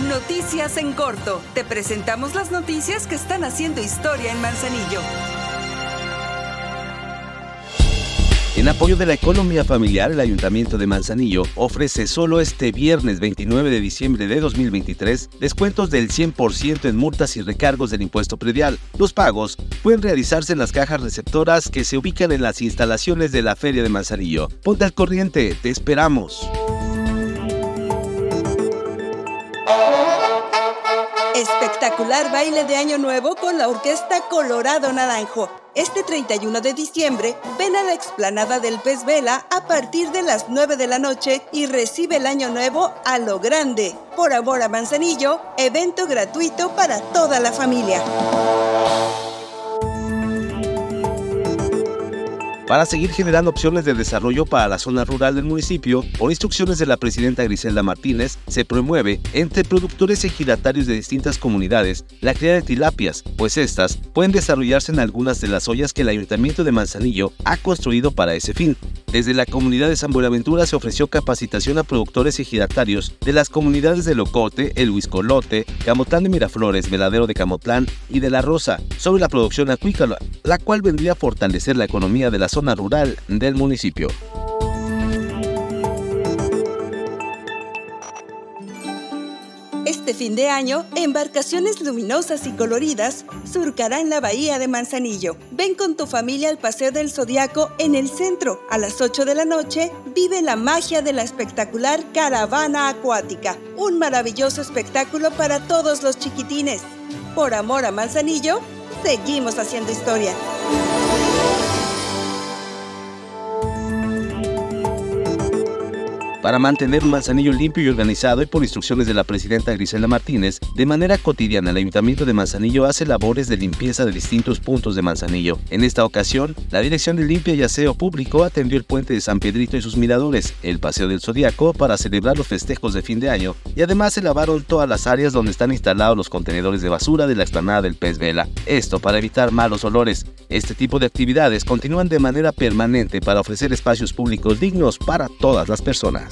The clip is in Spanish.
Noticias en corto. Te presentamos las noticias que están haciendo historia en Manzanillo. En apoyo de la economía familiar, el Ayuntamiento de Manzanillo ofrece solo este viernes 29 de diciembre de 2023 descuentos del 100% en multas y recargos del impuesto predial. Los pagos pueden realizarse en las cajas receptoras que se ubican en las instalaciones de la Feria de Manzanillo. Ponte al corriente, te esperamos. Espectacular baile de Año Nuevo con la Orquesta Colorado Naranjo. Este 31 de diciembre, ven a la explanada del Pez Vela a partir de las 9 de la noche y recibe el Año Nuevo a lo grande. Por amor a Manzanillo, evento gratuito para toda la familia. Para seguir generando opciones de desarrollo para la zona rural del municipio, por instrucciones de la presidenta Griselda Martínez, se promueve entre productores ejidatarios de distintas comunidades la cría de tilapias, pues estas pueden desarrollarse en algunas de las ollas que el Ayuntamiento de Manzanillo ha construido para ese fin. Desde la comunidad de San Buenaventura se ofreció capacitación a productores ejidatarios de las comunidades de Locote, El Huiscolote, Camotlán de Miraflores, Veladero de Camotlán y de La Rosa sobre la producción acuícola, la cual vendría a fortalecer la economía de la zona rural del municipio. Este fin de año, embarcaciones luminosas y coloridas surcarán la bahía de Manzanillo. Ven con tu familia al Paseo del Zodiaco en el centro. A las 8 de la noche, vive la magia de la espectacular caravana acuática. Un maravilloso espectáculo para todos los chiquitines. Por amor a Manzanillo, seguimos haciendo historia. Para mantener Manzanillo limpio y organizado y por instrucciones de la presidenta Griselda Martínez, de manera cotidiana el Ayuntamiento de Manzanillo hace labores de limpieza de distintos puntos de Manzanillo. En esta ocasión, la Dirección de Limpia y Aseo Público atendió el puente de San Pedrito y sus miradores, el Paseo del Zodiaco para celebrar los festejos de fin de año y además se lavaron todas las áreas donde están instalados los contenedores de basura de la explanada del Pez Vela. Esto para evitar malos olores. Este tipo de actividades continúan de manera permanente para ofrecer espacios públicos dignos para todas las personas.